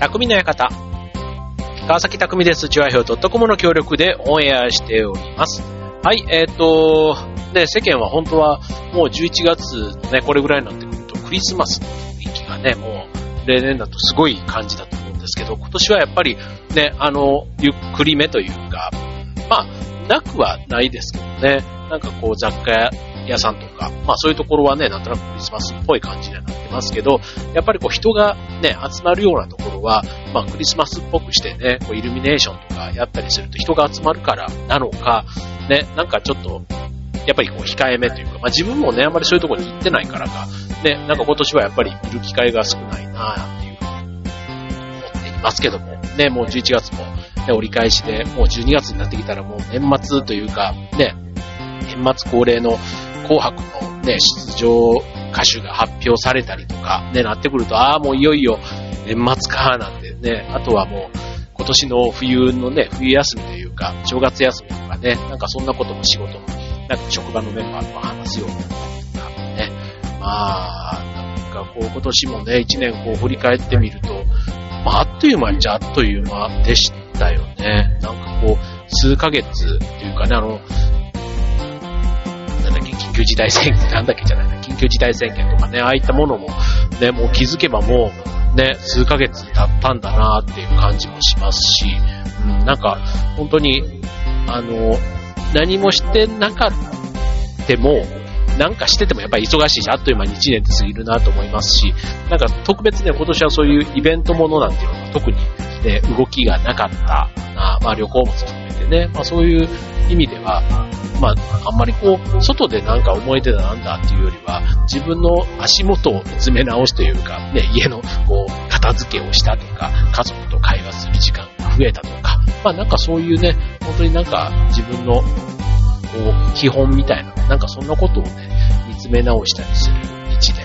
匠の館。川崎匠です。チュアヒョウ .com の協力でオンエアしております。はい、えっ、と、ね、世間は本当はもう11月ね、これぐらいになってくるとクリスマスの雰囲気がね、もう例年だとすごい感じだと思うんですけど、今年はやっぱりね、あの、ゆっくりめというか、まあ、なくはないですけどね、なんかこう雑貨屋屋さんとか、まあそういうところはね、なんとなくクリスマスっぽい感じになってますけど、やっぱりこう人がね、集まるようなところは、まあクリスマスっぽくしてね、こうイルミネーションとかやったりすると人が集まるからなのか、ね、なんかちょっと、やっぱりこう控えめというか、まあ自分もね、あんまりそういうところに行ってないからか、ね、なんか今年はやっぱり見る機会が少ないなっていうふうに思っていますけども、ね、もう11月も、ね、折り返しで、もう12月になってきたらもう年末というか、ね、年末恒例の紅白のね、出場歌手が発表されたりとか、ね、なってくると、ああ、もういよいよ年末か、なんてね、あとはもう、今年の冬のね、冬休みというか、正月休みとかね、なんかそんなことも仕事の、なんか職場のメンバーと話すようになったりとか、ね。まあ、なんかこう今年もね、一年こう振り返ってみると、まあ、あっという間にじゃあっという間でしたよね。なんかこう、数ヶ月っていうかね、あの、緊急事態宣言、なんだっけじゃないな、緊急事態宣言とかね、ああいったものも、ね、もう気づけばもう、ね、数ヶ月経ったんだなっていう感じもしますし、うん、なんか、本当に、あの、何もしてなかっても、なんかしててもやっぱり忙しいし、あっという間に1年って過ぎるなと思いますし、なんか特別ね、今年はそういうイベントものなんていうのが特に、ね、動きがなかったな、まあ旅行も含めてね、まあそういう意味では、まああんまりこう、外でなんか思い出だなんだっていうよりは、自分の足元を見つめ直しというか、ね、家のこう、片付けをしたとか、家族と会話する時間が増えたとか、まあなんかそういうね、本当になんか自分のこう、基本みたいな、なんかそんなことをね、見つめ直したりする一年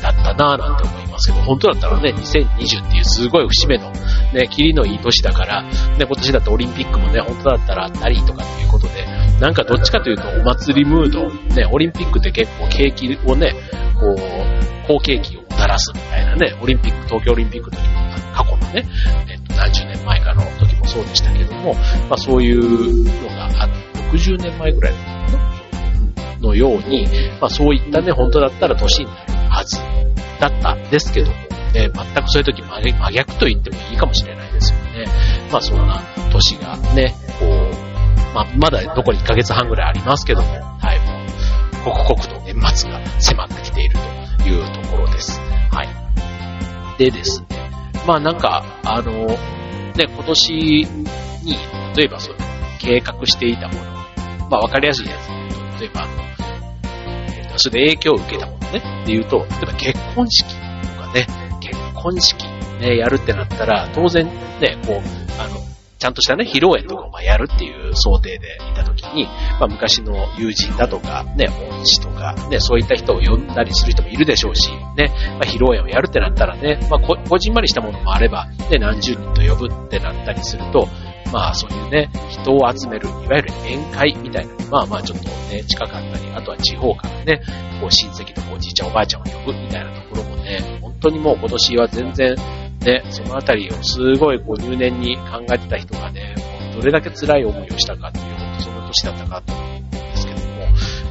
だったなぁなんて思いますけど、本当だったらね、2020っていうすごい節目の、ね、キリのいい年だから、ね、今年だとオリンピックもね、本当だったらあったりとかっていうことで、なんかどっちかというとお祭りムード、ね、オリンピックって結構景気をね、こう、好景気をもたらすみたいなね、オリンピック、東京オリンピックの時も、過去のね、えっと、何十年前かの時もそうでしたけども、まあそういうのがあって、60年前ぐらいのように、まあそういったね、本当だったら年になるはずだったんですけども、ね、全くそういう時真逆と言ってもいいかもしれないですよね。まあそんな年がね、こう、まあまだ残り1ヶ月半ぐらいありますけども、はい、もう、刻々と年末が迫ってきているというところです。はい。でですね、まあなんか、あの、ね、今年に、例えばそう計画していたもの、まあわかりやすいやつで言うと、例えばあの、それで影響を受けたものね、で言うと、例えば結婚式とかね、本式ね、やるってなったら、当然ね、こう、あの、ちゃんとしたね、披露宴とかをやるっていう想定でいたときに、まあ昔の友人だとか、ね、恩師とか、ね、そういった人を呼んだりする人もいるでしょうし、ね、まあ披露宴をやるってなったらね、まあこ、こじんまりしたものもあれば、ね、何十人と呼ぶってなったりすると、まあそういうね、人を集める、いわゆる宴会みたいな、まあまあちょっとね、近かったり、あとは地方からね、こう親戚とかおじいちゃんおばあちゃんを呼ぶみたいなところもね、本当にもう今年は全然ね、そのあたりをすごいこう入念に考えてた人がね、どれだけ辛い思いをしたかっていう、本当その年だったかと思うんですけども、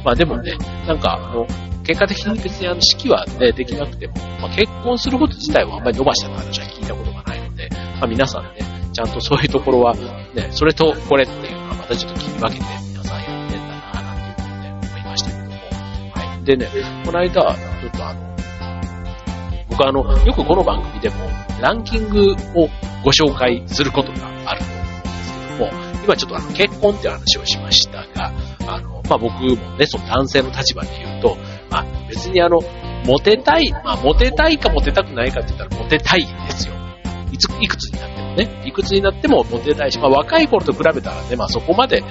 まあでもね、なんかあの、結果的に別にあの式はね、できなくても、まあ、結婚すること自体はあんまり伸ばした話は聞いたことがないので、まあ皆さんね、ちゃんとそういうところは、ね、それとこれっていうのはまたちょっと切り分けて皆さんやってんだなぁなんていうふうにね、思いましたけども。はい。でね、この間、ちょっとあの、僕あの、よくこの番組でもランキングをご紹介することがあると思うんですけども、今ちょっとあの結婚っていう話をしましたが、あの、まあ、僕もね、その男性の立場で言うと、まあ、別にあの、モテたい、まあ、モテたいかモテたくないかって言ったらモテたいですよ。いつ、いくつになってね、いくつになってもモテたいし、まあ、若い頃と比べたらね、まあ、そこまで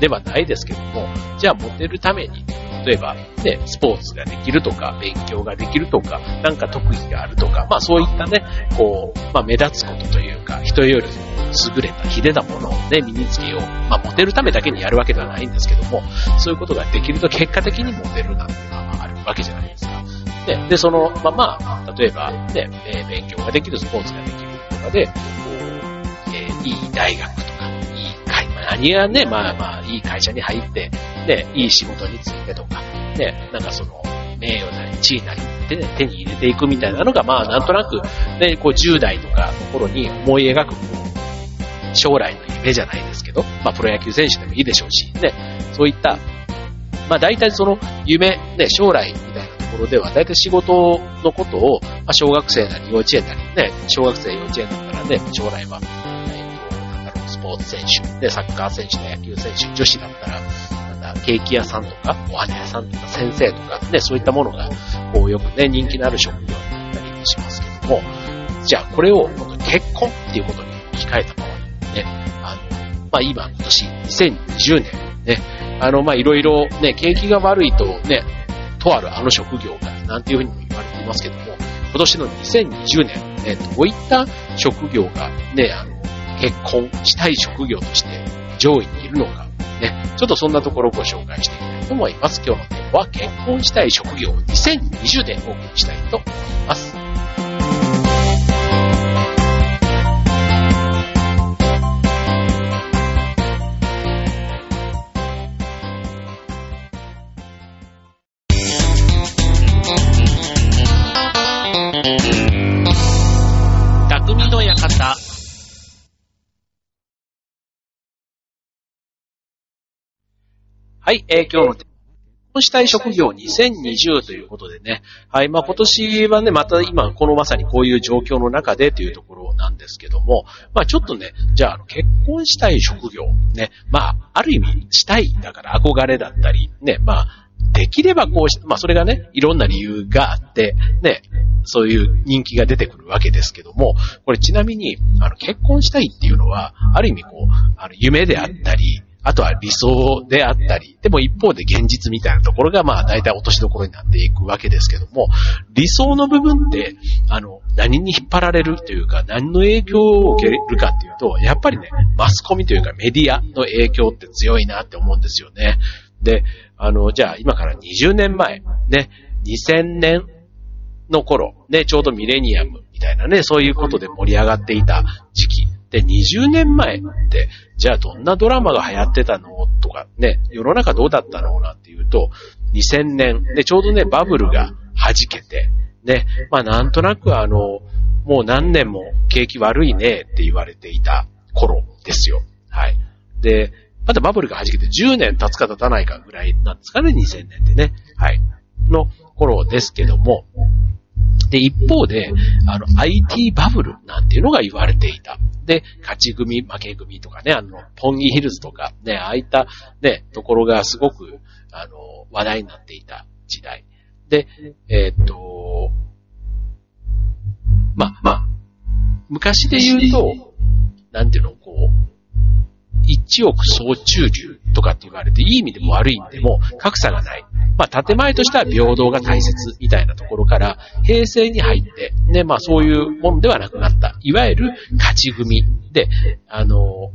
ではないですけども、じゃあモテるために、例えば、ね、スポーツができるとか、勉強ができるとか、なんか特技があるとか、まあそういったね、こう、まあ目立つことというか、人より優れた、秀でたものをね、身につけよう。まあモテるためだけにやるわけではないんですけども、そういうことができると結果的にモテるなんていうのはあるわけじゃないですか。ね、で、そのまま、例えば、ね、勉強ができる、スポーツができるとかで、いい大学とか、いい会、まあ、何がね、まあまあ、いい会社に入って、ね、いい仕事についてとか、ね、なんかその、名誉なり地位なりってね、手に入れていくみたいなのが、まあなんとなく、ね、こう10代とかの頃に思い描く、将来の夢じゃないですけど、まあプロ野球選手でもいいでしょうし、ね、そういった、まあ大体その夢、ね、将来みたいなところでは、大体仕事のことを、まあ小学生なり幼稚園なり、ね、小学生幼稚園だったらね、将来は、ポーツ選手、で、サッカー選手、野球選手、女子だったら、ケーキ屋さんとか、お花屋さんとか、先生とか、ね、そういったものが、こう、よくね、人気のある職業になったりしますけども、じゃあ、これを、結婚っていうことに控えた場合、ね、あの、まあ、今、今年、2020年、ね、あの、ま、いろいろ、ね、景気が悪いと、ね、とあるあの職業が、なんていうふうにも言われていますけども、今年の2020年、ね、どういった職業が、ね、あの、結婚したい職業として上位にいるのか、ね、ちょっとそんなところをご紹介していきたいと思います。今日のテーマは結婚したい職業2020でお送りしたいと思います。はい、えー、今日の結婚したい職業2020ということでね。はい、まあ今年はね、また今このまさにこういう状況の中でというところなんですけども、まあちょっとね、じゃあ結婚したい職業、ね、まあある意味したいだから憧れだったり、ね、まあできればこうし、まあそれがね、いろんな理由があって、ね、そういう人気が出てくるわけですけども、これちなみに、あの結婚したいっていうのは、ある意味こう、あの夢であったり、あとは理想であったり、でも一方で現実みたいなところがまあ大体落としどころになっていくわけですけども、理想の部分って、あの、何に引っ張られるというか、何の影響を受けるかっていうと、やっぱりね、マスコミというかメディアの影響って強いなって思うんですよね。で、あの、じゃあ今から20年前、ね、2000年の頃、ね、ちょうどミレニアムみたいなね、そういうことで盛り上がっていた時期。で、20年前って、じゃあどんなドラマが流行ってたの？とかね、世の中どうだったの？なんていうと、2000年、で、ちょうどね、バブルが弾けて、ね、まあなんとなくあの、もう何年も景気悪いねって言われていた頃ですよ。はい。で、まだバブルが弾けて10年経つか経たないかぐらいなんですかね、2000年ってね。はい。の頃ですけども、で、一方で、あの、IT バブルなんていうのが言われていた。で、勝ち組、負け組とかね、あの、ポンギヒルズとか、ね、ああいったね、ところがすごく、あの、話題になっていた時代。で、えー、っと、まあ、まあ、昔で言うと、なんていうの、こう、一億総中流とかって言われて、いい意味でも悪い意味でも格差がない。まあ、建前としては平等が大切みたいなところから、平成に入って、ね、まあそういうものではなくなった。いわゆる勝ち組で、あの、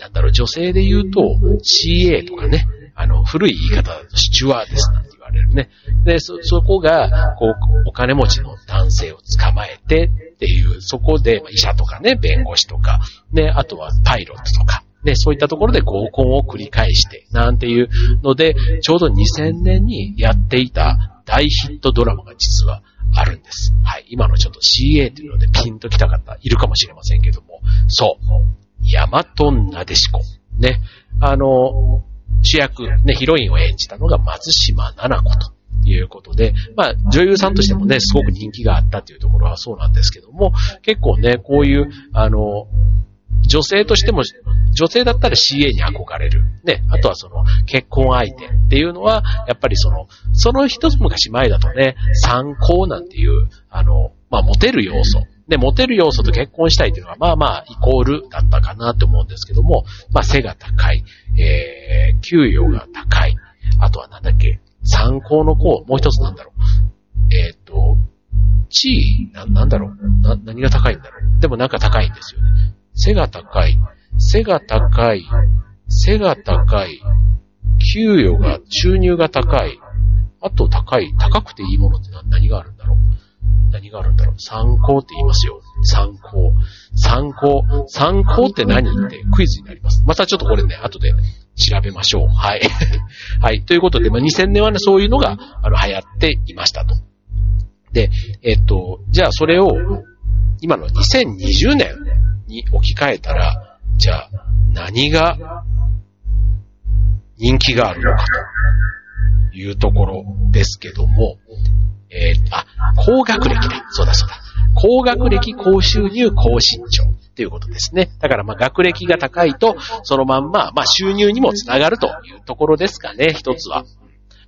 なんだろう、女性で言うと CA とかね、あの、古い言い方だとシチュワーデスなんれるね。で、そ、そこが、こう、お金持ちの男性を捕まえてっていう、そこで、医者とかね、弁護士とか、ね、あとはパイロットとか、ね、そういったところで合コンを繰り返して、なんていうので、ちょうど2000年にやっていた大ヒットドラマが実はあるんです。はい。今のちょっと CA というのでピンときた方いるかもしれませんけども、そう。ヤマトナデシコ。ね。あの、主役、ね、ヒロインを演じたのが松島奈々子と。いうことで、まあ、女優さんとしてもね、すごく人気があったというところはそうなんですけども、結構ね、こういう、あの、女性としても、女性だったら CA に憧れる。ね。あとはその結婚相手っていうのは、やっぱりその、その一つ昔前だとね、参考なんていう、あの、まあ、モテる要素。で、モテる要素と結婚したいっていうのは、まあまあ、イコールだったかなって思うんですけども、まあ、背が高い、えー、給与が高い。あとはなんだっけ、参考の子、もう一つなんだろう。えっ、ー、と、地位な、なんだろう？な、何が高いんだろう？でもなんか高いんですよね。背が高い、背が高い、背が高い、給与が、収入が高い、あと高い、高くていいものって何があるんだろう？何があるんだろう参考って言いますよ。参考。参考。参考って何？ってクイズになります。またちょっとこれね、後で調べましょう。はい。はい。ということで、まあ、2000年はね、そういうのが、あの、流行っていましたと。で、えっと、じゃあそれを、今の2020年に置き換えたら、じゃあ、何が人気があるのかというところですけども、えー、あ、高学歴だ。そうだそうだ。高学歴、高収入、高身長っていうことですね。だからまあ学歴が高いと、そのまんま、まあ収入にもつながるというところですかね、一つは。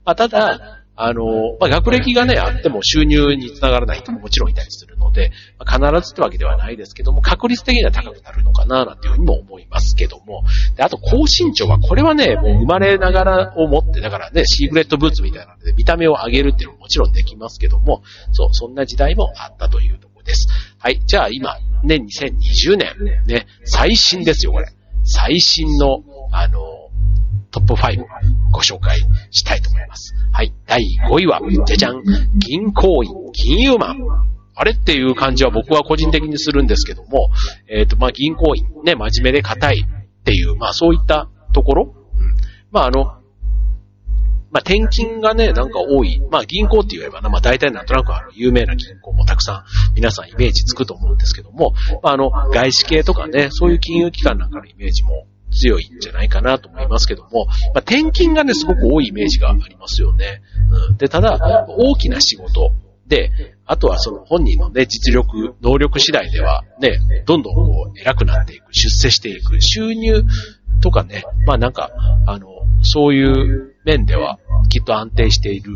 まあただ、あの、まあ、学歴がね、あっても収入につながらない人ももちろんいたりするので、まあ、必ずってわけではないですけども、確率的には高くなるのかな、なんていうふうにも思いますけども。で、あと、高身長は、これはね、もう生まれながらを持って、だからね、シークレットブーツみたいなので、見た目を上げるっていうのももちろんできますけども、そう、そんな時代もあったというところです。はい、じゃあ今、ね、2020年、ね、最新ですよ、これ。最新の、あの、トップ5ご紹介したいと思います。はい。第5位は、じゃじゃん。銀行員、金融マン。あれっていう感じは僕は個人的にするんですけども、えっ、ー、と、まあ、銀行員、ね、真面目で硬いっていう、まあ、そういったところ。うん、まあ、あの、まあ、転勤がね、なんか多い。まあ、銀行って言えばな、まあ、大体なんとなくあの、有名な銀行もたくさん、皆さんイメージつくと思うんですけども、まあ、あの、外資系とかね、そういう金融機関なんかのイメージも強いんじゃないかなと思いますけども、まあ、転勤がね、すごく多いイメージがありますよね。うん、で、ただ、大きな仕事で、あとはその本人のね、実力、能力次第ではね、どんどんこう偉くなっていく、出世していく、収入とかね、まあなんか、あの、そういう面ではきっと安定している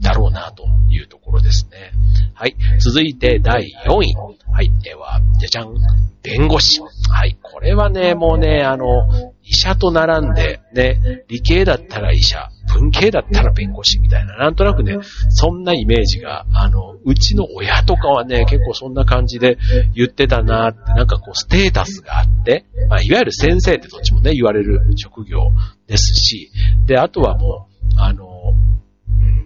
だろうなというところですね。はい。続いて第4位。はい。では、じゃじゃん。弁護士。はい。これはね、もうね、あの、医者と並んで、ね、理系だったら医者、文系だったら弁護士みたいな、なんとなくね、そんなイメージが、あの、うちの親とかはね、結構そんな感じで言ってたなって、なんかこう、ステータスがあって、まあ、いわゆる先生ってどっちもね、言われる職業ですし、で、あとはもう、あの、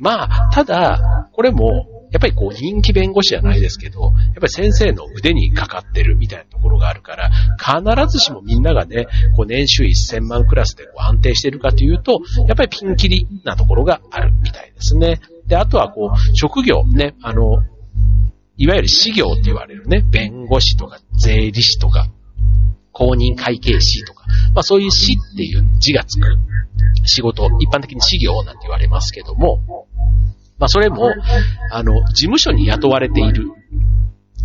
まあ、ただ、これも、やっぱりこう人気弁護士じゃないですけど、やっぱり先生の腕にかかってるみたいなところがあるから、必ずしもみんながね、こう年収1000万クラスでこう安定してるかというと、やっぱりピンキリなところがあるみたいですね。で、あとはこう、職業ね、あの、いわゆる事業って言われるね、弁護士とか税理士とか、公認会計士とか、まあそういう死っていう字がつく仕事、一般的に事業なんて言われますけども、まあそれも、あの、事務所に雇われている。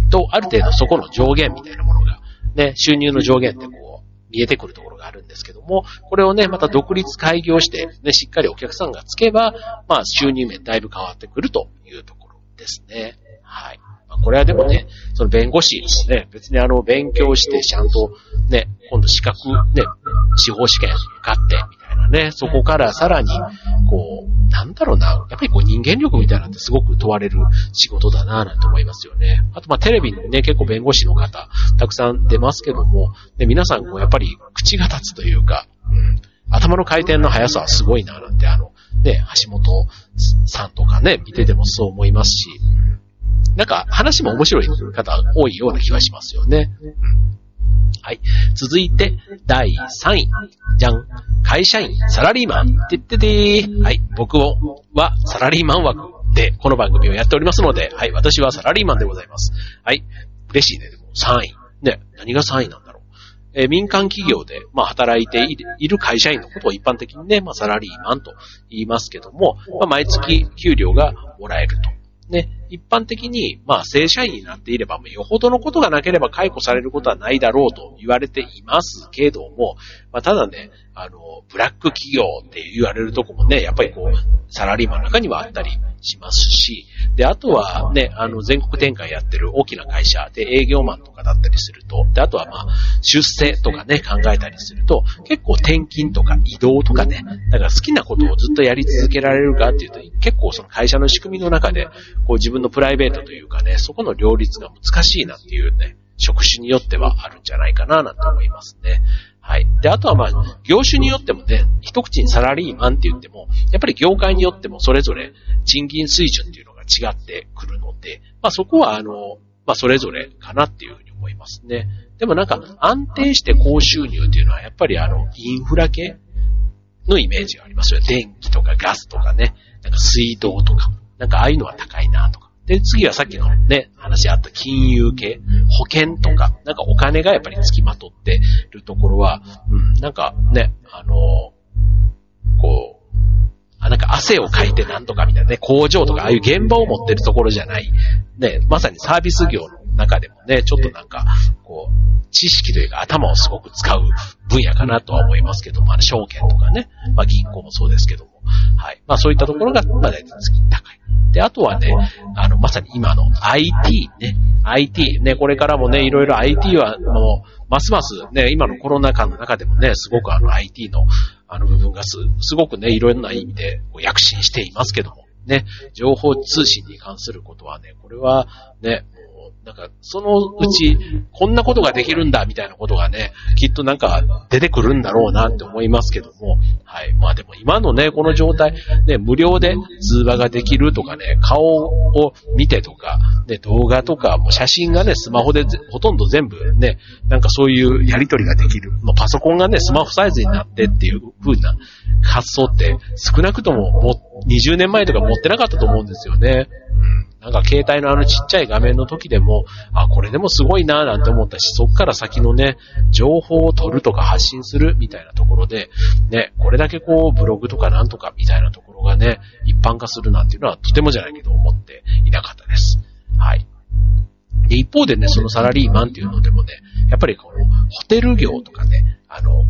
と、ある程度そこの上限みたいなものが、ね、収入の上限ってこう、見えてくるところがあるんですけども、これをね、また独立開業して、ね、しっかりお客さんがつけば、まあ収入面だいぶ変わってくるというところ。ですね。はい。ま、これはでもね、その弁護士ですね、別にあの、勉強してちゃんとね、今度資格、ね、司法試験受かって、みたいなね、そこからさらに、こう、なんだろうな、やっぱりこう人間力みたいなのってすごく問われる仕事だなぁなんて思いますよね。あとまあテレビにね、結構弁護士の方、たくさん出ますけども、ね、皆さんこうやっぱり口が立つというか、うん、頭の回転の速さはすごいなぁなんてあの、ね、橋本さんとかね、見ててもそう思いますし、なんか話も面白い方多いような気がしますよね。はい。続いて、第3位。じゃん。会社員、サラリーマン。てっててー。はい。僕はサラリーマン枠でこの番組をやっておりますので、はい。私はサラリーマンでございます。はい。嬉しいね。でも3位。ね。何が3位なんだろう。え、民間企業で、まあ、働いている会社員のことを一般的にね、まあ、サラリーマンと言いますけども、まあ、毎月給料がもらえると。ね、一般的に、まあ、正社員になっていれば、よほどのことがなければ解雇されることはないだろうと言われていますけども、まあ、ただね、あの、ブラック企業って言われるとこもね、やっぱりこう、サラリーマンの中にはあったりしますし、で、あとはね、あの、全国展開やってる大きな会社で営業マンとかだったりすると、で、あとはまあ、出世とかね、考えたりすると、結構転勤とか移動とかね、だから好きなことをずっとやり続けられるかっていうと、結構その会社の仕組みの中で、こう自分分のプライベートというかね、そこの両立が難しいなっていうね、職種によってはあるんじゃないかな、なんて思いますね。はい。で、あとはまあ、業種によってもね、一口にサラリーマンって言っても、やっぱり業界によってもそれぞれ賃金水準っていうのが違ってくるので、まあそこはあの、まあそれぞれかなっていうふうに思いますね。でもなんか安定して高収入っていうのはやっぱりあの、インフラ系のイメージがありますよ。電気とかガスとかね、なんか水道とか、なんかああいうのは高いなとか。で、次はさっきのね、話あった金融系、保険とか、なんかお金がやっぱり付きまとってるところは、うん、なんかね、あのこう、あ、なんか汗をかいてなんとかみたいなね、工場とかああいう現場を持ってるところじゃない、ね、まさにサービス業の中でもね、ちょっとなんか、こう、知識というか頭をすごく使う分野かなとは思いますけども、あの、証券とかね、まあ銀行もそうですけども、はい。まあそういったところが、まあ大体高い。で、あとはね、あの、まさに今の IT ね、IT ね、これからもね、いろいろ IT はもう、ますますね、今のコロナ禍の中でもね、すごくあの IT のあの部分がす、すごくね、いろんな意味で躍進していますけども、ね、情報通信に関することはね、これはね、なんか、そのうち、こんなことができるんだ、みたいなことがね、きっとなんか出てくるんだろうなって思いますけども、はい。まあでも今のね、この状態、ね、無料で通話ができるとかね、顔を見てとか、ね、動画とか、も写真がね、スマホでほとんど全部ね、なんかそういうやり取りができる。まあ、パソコンがね、スマホサイズになってっていう風な発想って少なくともも20年前とか持ってなかったと思うんですよね。うんなんか携帯のあのちっちゃい画面の時でも、あ、これでもすごいなぁなんて思ったし、そっから先のね、情報を取るとか発信するみたいなところで、ね、これだけこうブログとかなんとかみたいなところがね、一般化するなんていうのはとてもじゃないけど思っていなかったです。はい。で、一方でね、そのサラリーマンっていうのでもね、やっぱりこのホテル業とかね、あの、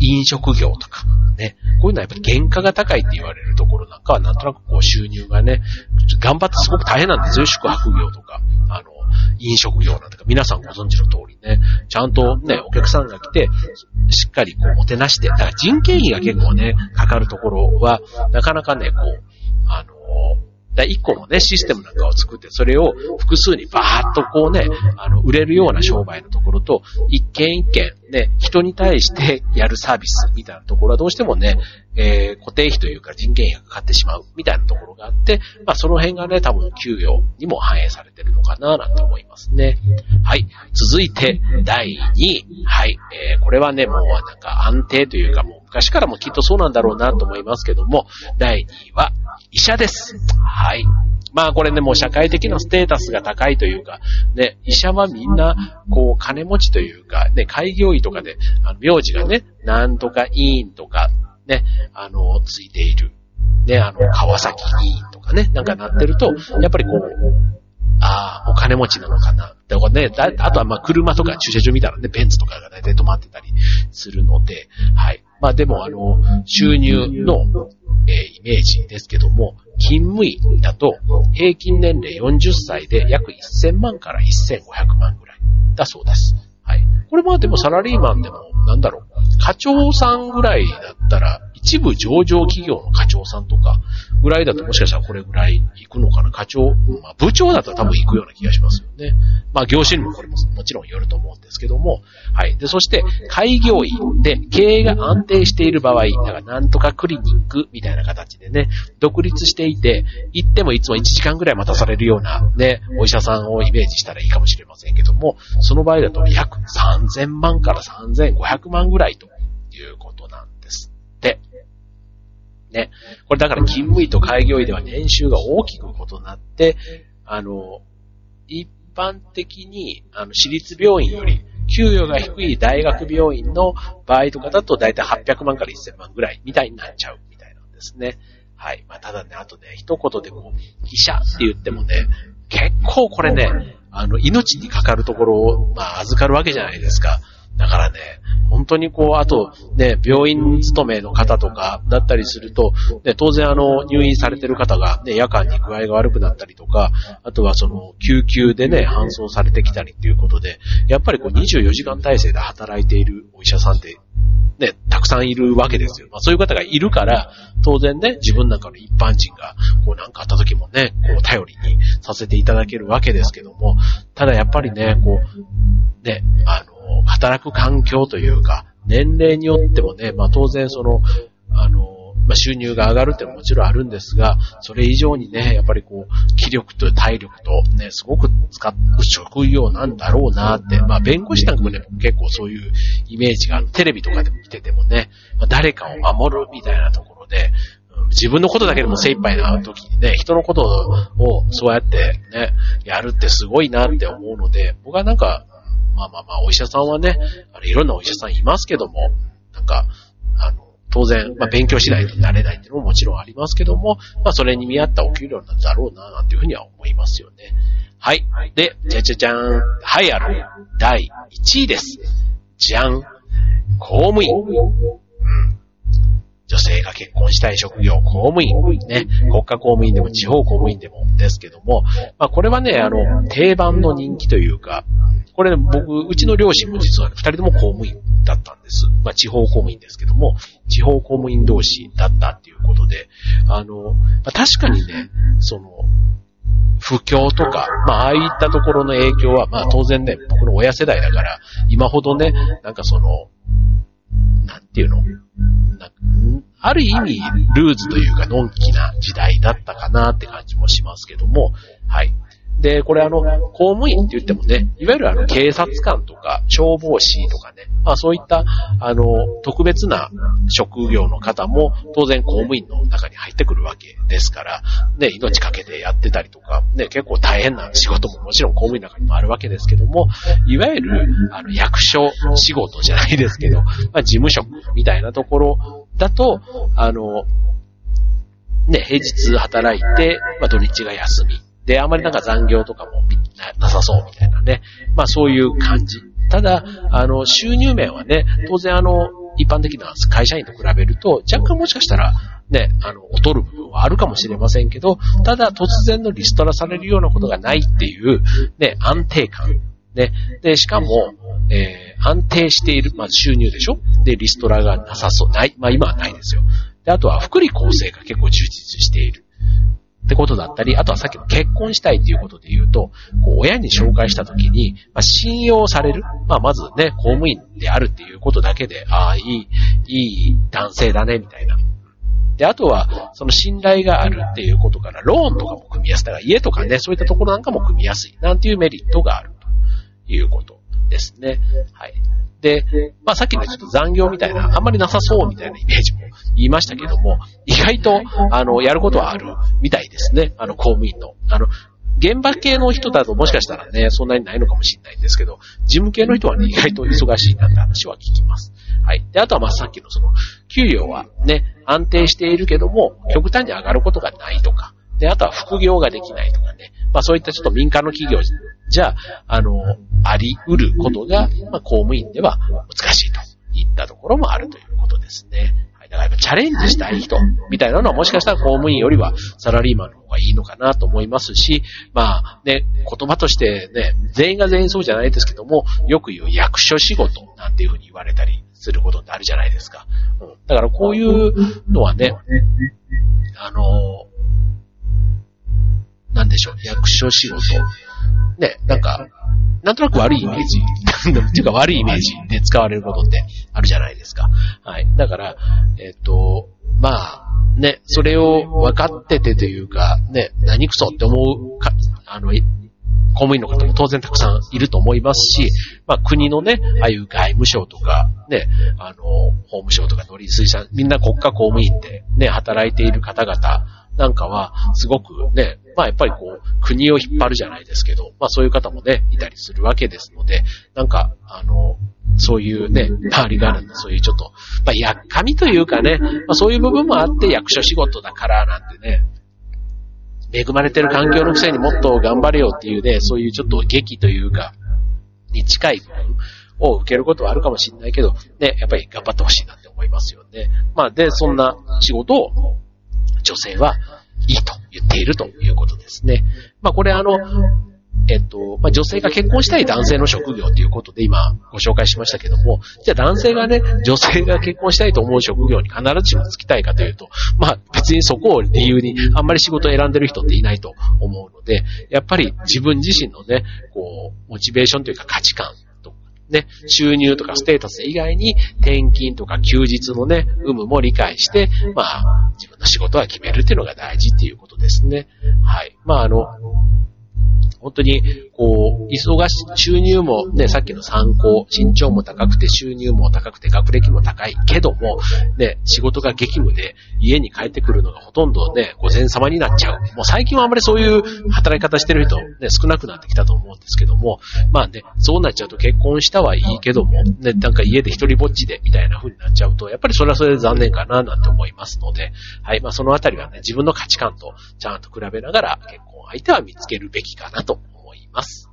飲食業とか、ね、こういうのはやっぱり原価が高いって言われるところなんかはなんとなくこう収入がね、頑張ってすごく大変なんですよ、宿泊業とか、あの、飲食業なんてか、皆さんご存知の通りね、ちゃんとね、お客さんが来て、しっかりこう、もてなして、だから人件費が結構ね、かかるところは、なかなかね、こう、あの、だ一個のね、システムなんかを作って、それを複数にバーッとこうね、あの、売れるような商売のところと、一件一件ね、人に対してやるサービスみたいなところはどうしてもね、えー、固定費というか人件費がかかってしまうみたいなところがあって、まあその辺がね、多分給与にも反映されてるのかななんて思いますね。はい。続いて、第2位。はい。えー、これはね、もうなんか安定というかもう昔からもきっとそうなんだろうなと思いますけども、第2位は医者です。はい。まあこれね、もう社会的なステータスが高いというか、ね、医者はみんな、こう、金持ちというか、ね、開業医とかで、あの、名字がね、なんとか医院とか、ね、あの、ついている。ね、あの、川崎医院とかね、なんかなってると、やっぱりこう、ああ、お金持ちなのかな。だからね、だあとはまあ車とか駐車場見たらね、ベンツとかが大体止まってたりするので、はい。まあでもあの、収入の、えー、イメージですけども、勤務医だと平均年齢40歳で約1000万から1500万ぐらいだそうです。はい。これまあでもサラリーマンでも、なんだろう、課長さんぐらいだったら、一部上場企業の課長さんとかぐらいだともしかしたらこれぐらい行くのかな課長、まあ部長だったら多分行くような気がしますよね。まあ業種にもこれももちろんよると思うんですけども、はい。で、そして開業医で経営が安定している場合、だからなんとかクリニックみたいな形でね、独立していて、行ってもいつも1時間ぐらい待たされるようなね、お医者さんをイメージしたらいいかもしれませんけども、その場合だと約3000万から3500万ぐらいということ。ね。これだから勤務医と開業医では年収が大きく異なって、あの、一般的に、あの、私立病院より給与が低い大学病院の場合とかだとだいたい800万から1000万ぐらいみたいになっちゃうみたいなんですね。はい。まあ、ただね、あとね、一言でこう、医者って言ってもね、結構これね、あの、命にかかるところを、まあ、預かるわけじゃないですか。だからね、本当にこう、あと、ね、病院勤めの方とかだったりすると、ね、当然あの、入院されてる方がね、夜間に具合が悪くなったりとか、あとはその、救急でね、搬送されてきたりっていうことで、やっぱりこう、24時間体制で働いているお医者さんって、ね、たくさんいるわけですよ。まあそういう方がいるから、当然ね、自分なんかの一般人が、こうなんかあった時もね、こう頼りにさせていただけるわけですけども、ただやっぱりね、こう、ね、あの、働く環境というか、年齢によってもね、まあ当然その、あの、まあ、収入が上がるってのはもちろんあるんですが、それ以上にね、やっぱりこう、気力と体力とね、すごく使う職業なんだろうなって、まあ、弁護士なんかもね、結構そういうイメージが、テレビとかでも見ててもね、まあ、誰かを守るみたいなところで、自分のことだけでも精一杯な時にね、人のことをそうやってね、やるってすごいなって思うので、僕はなんか、まあまあまあ、お医者さんはね、あのいろんなお医者さんいますけども、なんか、あの、当然、まあ勉強しないとなれないっていうのももちろんありますけども、まあそれに見合ったお給料なんだろうな、なんていうふうには思いますよね。はい。で、じゃじゃじゃん。はいある。第1位です。じゃん。公務員。女性が結婚したい職業、公務員、ね、国家公務員でも地方公務員でもですけども、まあこれはね、あの、定番の人気というか、これ僕、うちの両親も実は、ね、二人とも公務員だったんです。まあ地方公務員ですけども、地方公務員同士だったっていうことで、あの、まあ、確かにね、その、不況とか、まあ、ああいったところの影響は、まあ当然ね、僕の親世代だから、今ほどね、なんかその、なんていうの？ある意味、ルーズというか、のんきな時代だったかなって感じもしますけども、はい。で、これあの、公務員って言ってもね、いわゆるあの、警察官とか、消防士とかね、まあそういった、あの、特別な職業の方も、当然公務員の中に入ってくるわけですから、ね、命かけてやってたりとか、ね、結構大変な仕事ももちろん公務員の中にもあるわけですけども、いわゆる、あの、役所仕事じゃないですけど、まあ事務職みたいなところだと、あの、ね、平日働いて、まあ土日が休み。で、あまりなんか残業とかもなさそうみたいなね。まあそういう感じ。ただ、あの、収入面はね、当然あの、一般的な会社員と比べると、若干もしかしたら、ね、あの、劣る部分はあるかもしれませんけど、ただ突然のリストラされるようなことがないっていう、ね、安定感。ね。で、しかも、えー、安定している、まず収入でしょ？で、リストラがなさそう。ない。まあ今はないですよ。で、あとは福利厚生が結構充実している。ってことだったり、あとはさっきの結婚したいっていうことで言うと、こう親に紹介したときに、まあ、信用される。まあ、まずね、公務員であるっていうことだけで、ああ、いい、いい男性だね、みたいな。で、あとは、その信頼があるっていうことから、ローンとかも組みやすい。だから家とかね、そういったところなんかも組みやすい。なんていうメリットがあるということですね。はい。で、まあさっきのちょっと残業みたいな、あんまりなさそうみたいなイメージも言いましたけども、意外と、あの、やることはあるみたいですね。あの、公務員の。あの、現場系の人だともしかしたらね、そんなにないのかもしれないんですけど、事務系の人はね、意外と忙しいなって話は聞きます。はい。で、あとはまあさっきのその、給料はね、安定しているけども、極端に上がることがないとか、で、あとは副業ができないとかね、まあそういったちょっと民間の企業じゃ、ああの、あり得ることが、まあ公務員では難しいといったところもあるということですね。はい。だからやっぱチャレンジしたい人みたいなのはもしかしたら公務員よりはサラリーマンの方がいいのかなと思いますし、まあね、言葉としてね、全員が全員そうじゃないですけども、よく言う役所仕事なんていうふうに言われたりすることってあるじゃないですか。うん。だからこういうのはね、あの、なんでしょう、役所仕事。ね、なんか、なんとなく悪いイメージ、っていうか悪いイメージで使われることってあるじゃないですか。はい。だから、えっ、と、まあ、ね、それを分かっててというか、ね、何くそって思うか、あの、公務員の方も当然たくさんいると思いますし、まあ国のね、ああいう外務省とか、ね、あの、法務省とか農林水産、みんな国家公務員でね、働いている方々なんかは、すごくね、まあやっぱりこう、国を引っ張るじゃないですけど、まあそういう方もね、いたりするわけですので、なんか、あの、そういうね、周りがあるんで、そういうちょっと、まあ、やっかみというかね、まあそういう部分もあって役所仕事だからなんてね、恵まれてる環境のくせにもっと頑張れよっていうね、そういうちょっと劇というか、に近い部分を受けることはあるかもしれないけど、ね、やっぱり頑張ってほしいなって思いますよね。まあで、そんな仕事を女性はいいと言っているということですね。まあこれあの、えっと、まあ、女性が結婚したい男性の職業ということで今ご紹介しましたけども、じゃあ男性がね、女性が結婚したいと思う職業に必ずしもつきたいかというと、まあ別にそこを理由にあんまり仕事を選んでる人っていないと思うので、やっぱり自分自身のね、こう、モチベーションというか価値観ね、収入とかステータス以外に転勤とか休日のね、有無も理解して、まあ、自分の仕事は決めるっていうのが大事っていうことですね。はい。まあ、あの、本当に、こう、忙し、収入もね、さっきの参考、身長も高くて収入も高くて学歴も高いけども、ね、仕事が激務で家に帰ってくるのがほとんどね、午前様になっちゃう。もう最近はあんまりそういう働き方してる人、ね、少なくなってきたと思うんですけども、まあね、そうなっちゃうと結婚したはいいけども、ね、なんか家で一人ぼっちでみたいな風になっちゃうと、やっぱりそれはそれで残念かななんて思いますので、はい、まあそのあたりはね、自分の価値観とちゃんと比べながら結婚相手は見つけるべきかなと思います。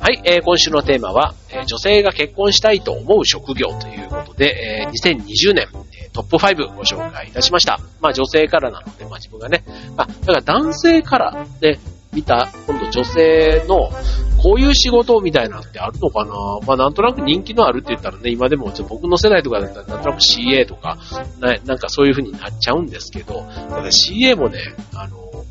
はい、えー、今週のテーマは、えー、女性が結婚したいと思う職業ということで、えー、2020年、トップ5ご紹介いたしました。まあ女性からなので、まあ自分がね、あだから男性からで見た、今度女性のこういう仕事みたいなってあるのかなまあなんとなく人気のあるって言ったらね、今でもちょ僕の世代とかだったらなんとなく CA とか、ななんかそういう風になっちゃうんですけど、ただ CA もね、あの、こ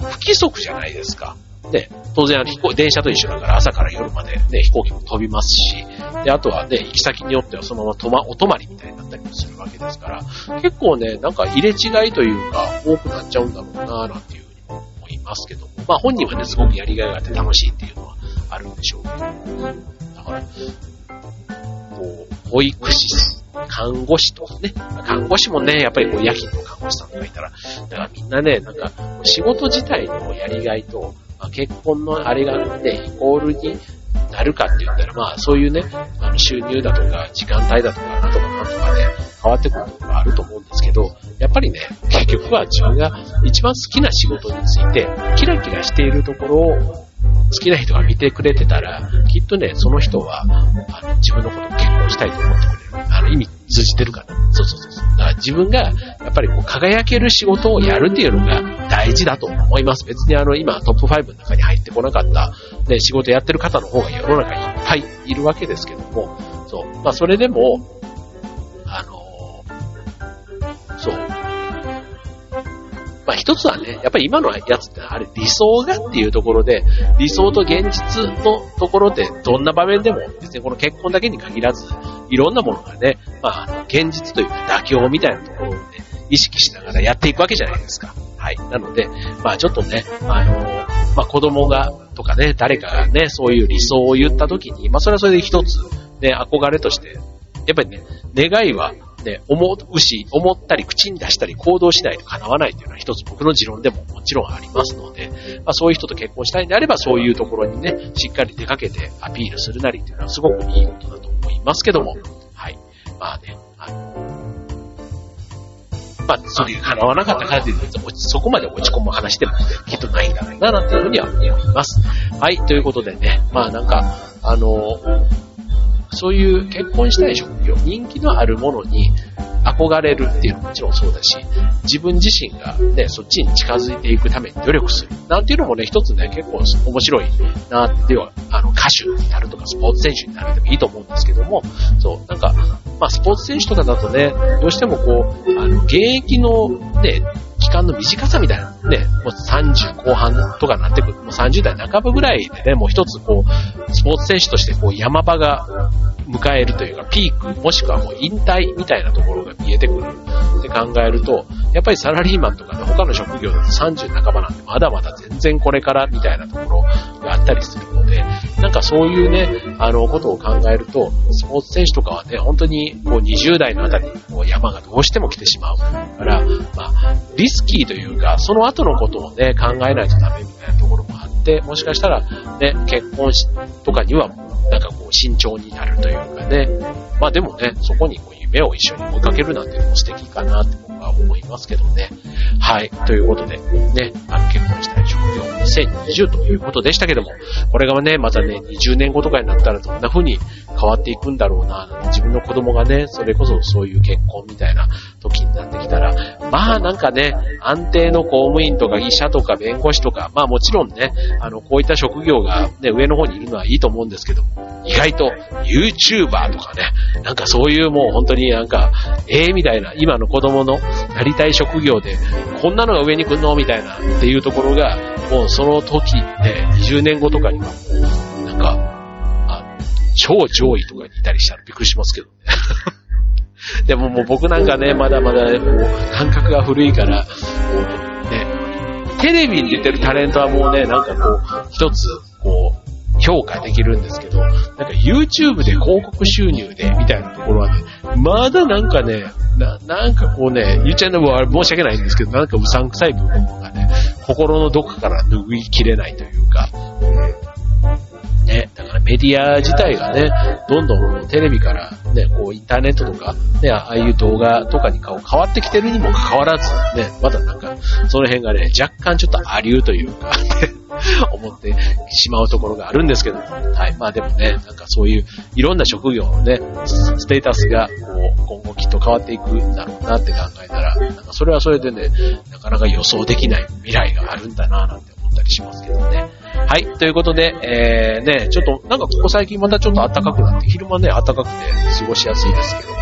う、不規則じゃないですか。ね、当然あの飛行、電車と一緒だから朝から夜までね、飛行機も飛びますし、で、あとはね、行き先によってはそのまま泊ま、お泊まりみたいになったりもするわけですから、結構ね、なんか入れ違いというか、多くなっちゃうんだろうななんていうふうに思いますけど、まあ本人はね、すごくやりがいがあって楽しいっていうのはあるんでしょうけど、だから、こう、保育士看護師とね、看護師もね、やっぱりこう夜勤の看護師さんとかいたら、だからみんなね、なんか仕事自体のやりがいと、まあ、結婚のあれがね、イコールになるかって言ったら、まあそういうね、あの収入だとか、時間帯だとか、なんとかなんとか、ね、変わってくることがあると思うんですけど、やっぱりね、結局は自分が一番好きな仕事について、キラキラしているところを好きな人が見てくれてたら、きっとね、その人は、あの、自分のことを結婚したいと思ってくれる。あの、意味通じてるから。そうそうそうそう。だから自分が、やっぱりこう、輝ける仕事をやるっていうのが大事だと思います。別にあの、今トップ5の中に入ってこなかった、ね、仕事やってる方の方が世の中いっぱいいるわけですけども、そう。まあ、それでも、まあ一つはね、やっぱり今のやつってあれ理想がっていうところで、理想と現実のところでどんな場面でも、別にこの結婚だけに限らず、いろんなものがね、まあ現実というか妥協みたいなところをね、意識しながらやっていくわけじゃないですか。はい。なので、まあちょっとね、あの、まあ子供が、とかね、誰かがね、そういう理想を言った時に、まあそれはそれで一つ、ね、憧れとして、やっぱりね、願いはね、思うし、思ったり口に出したり行動しないと叶わないというのは一つ僕の持論でももちろんありますので、まあ、そういう人と結婚したいんであればそういうところにね、しっかり出かけてアピールするなりっていうのはすごくいいことだと思いますけども、はい。まあね、あの、まあ、そういう叶わなかったからというと、そこまで落ち込む話でもきっとないんだろうな、なんていうふうには思います。はい、ということでね、まあなんか、あの、そういう結婚したい職業、人気のあるものに憧れるっていうのももちろんそうだし、自分自身がね、そっちに近づいていくために努力する。なんていうのもね、一つね、結構面白いなっては、あの、歌手になるとかスポーツ選手になるでもいいと思うんですけども、そう、なんか、まあ、スポーツ選手とかだとね、どうしてもこう、あの、現役のね、期間の短さみたいな、ね、もう30後半とかになってくる、もう30代半ばぐらいでね、もう一つこう、スポーツ選手としてこう山場が迎えるというか、ピーク、もしくはもう引退みたいなところが見えてくる。って考えると、やっぱりサラリーマンとかね、他の職業だと30半ばなんてまだまだ全然これからみたいなところがあったりするので、なんかそういうね、あの、ことを考えると、スポーツ選手とかはね、本当にこう20代のあたりにこう山がどうしても来てしまうから、まあ、リスキーというか、その後のことをね、考えないとダメみたいなところもあって、もしかしたらね、結婚とかにはなんかこう慎重になるというかね。まあでもね、そこにこう夢を一緒に追いかけるなんていうのも素敵かなって僕は思いますけどね。はい。ということで、ね、あの結婚したい職業2020ということでしたけども、これがね、またね、20年後とかになったらどんな風に変わっていくんだろうな、自分の子供がね、それこそそういう結婚みたいな時になってきたら、まあなんかね、安定の公務員とか医者とか弁護士とか、まあもちろんね、あの、こういった職業がね、上の方にいるのはいいと思うんですけども、意外と YouTuber とかね、なんかそういうもう本当になんか、ええー、みたいな、今の子供のなりたい職業で、こんなのが上に来んのみたいなっていうところが、もうその時ね、20年後とかにはもう、なんか、あ超上位とかにいたりしたらびっくりしますけどね。でももう僕なんかね、まだまだ、もう感覚が古いから、もうね、テレビに出てるタレントはもうね、なんかこう、一つ、こう、評価できるんですけど、なんか YouTube で広告収入で、みたいなところはね、まだなんかね、な、なんかこうね、言っちゃうのも申し訳ないんですけど、なんかうさんくさい部分がね、心のどこかから拭いきれないというか、ね、だからメディア自体がね、どんどんテレビからね、こうインターネットとか、ね、ああいう動画とかに変わってきてるにもかかわらず、ね、まだなんか、その辺がね、若干ちょっとありうというか、思ってしまうところがあるんですけども、はい。まあでもね、なんかそういういろんな職業のね、ステータスがこう今後きっと変わっていくんだろうなって考えたら、なんかそれはそれでね、なかなか予想できない未来があるんだななんて思ったりしますけどね。はい。ということで、えー、ね、ちょっと、なんかここ最近またちょっと暖かくなって、昼間ね、暖かくて過ごしやすいですけども、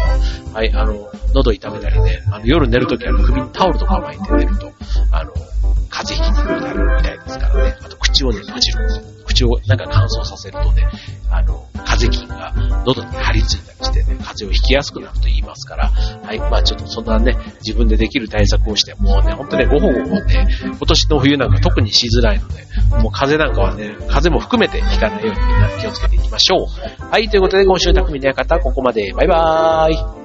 はい、あの、喉痛めたりね、あの、夜寝るときは首にタオルとか巻いて寝ると、あの、風邪ひきにくくなるみたいですからね。あと、口をね、閉じるんですよ。口をなんか乾燥させるとね、あの、風邪菌が喉に張り付いたりしてね、風邪をひきやすくなると言いますから、はい、まあちょっとそんなね、自分でできる対策をして、もうね、ほんとね、ごほごほね、今年の冬なんか特にしづらいので、もう風邪なんかはね、風邪も含めてひかないように気をつけていきましょう。はい、ということで今週匠の館、ここまで。バイバーイ。